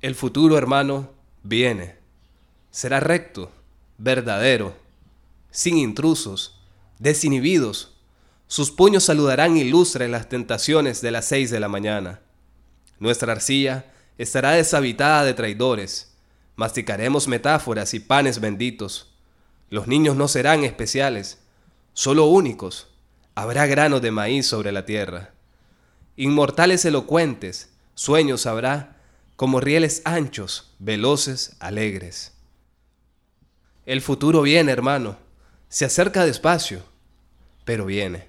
El futuro, hermano, viene. Será recto, verdadero, sin intrusos, desinhibidos. Sus puños saludarán ilustres las tentaciones de las seis de la mañana. Nuestra arcilla estará deshabitada de traidores. Masticaremos metáforas y panes benditos. Los niños no serán especiales, solo únicos. Habrá granos de maíz sobre la tierra. Inmortales elocuentes, sueños habrá como rieles anchos, veloces, alegres. El futuro viene, hermano, se acerca despacio, pero viene.